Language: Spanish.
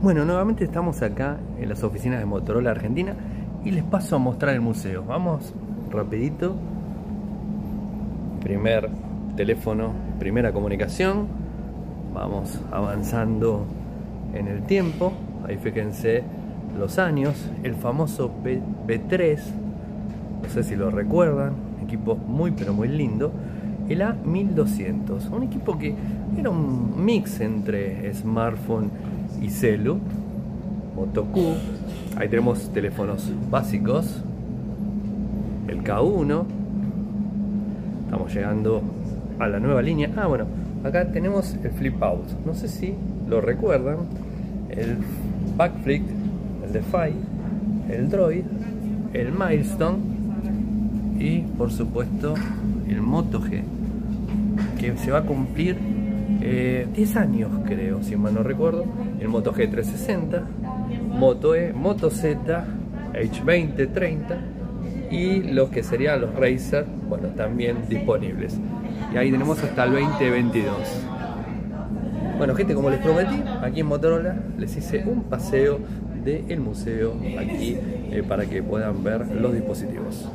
Bueno, nuevamente estamos acá en las oficinas de Motorola Argentina y les paso a mostrar el museo. Vamos rapidito. Primer teléfono, primera comunicación. Vamos avanzando en el tiempo. Ahí fíjense los años. El famoso P 3 no sé si lo recuerdan, equipo muy pero muy lindo. El A1200, un equipo que era un mix entre smartphone y celu, Moto Q. Ahí tenemos teléfonos básicos, el K1. Estamos llegando a la nueva línea. Ah, bueno, acá tenemos el flip out. No sé si lo recuerdan. El backflip, el Defy, el Droid, el Milestone y por supuesto el Moto G que se va a cumplir 10 eh, años creo, si mal no recuerdo, el Moto G360, Moto E, Moto Z, H20, 30 y los que serían los Razer, bueno, también disponibles. Y ahí tenemos hasta el 2022. Bueno, gente, como les prometí, aquí en Motorola les hice un paseo del museo aquí eh, para que puedan ver los dispositivos.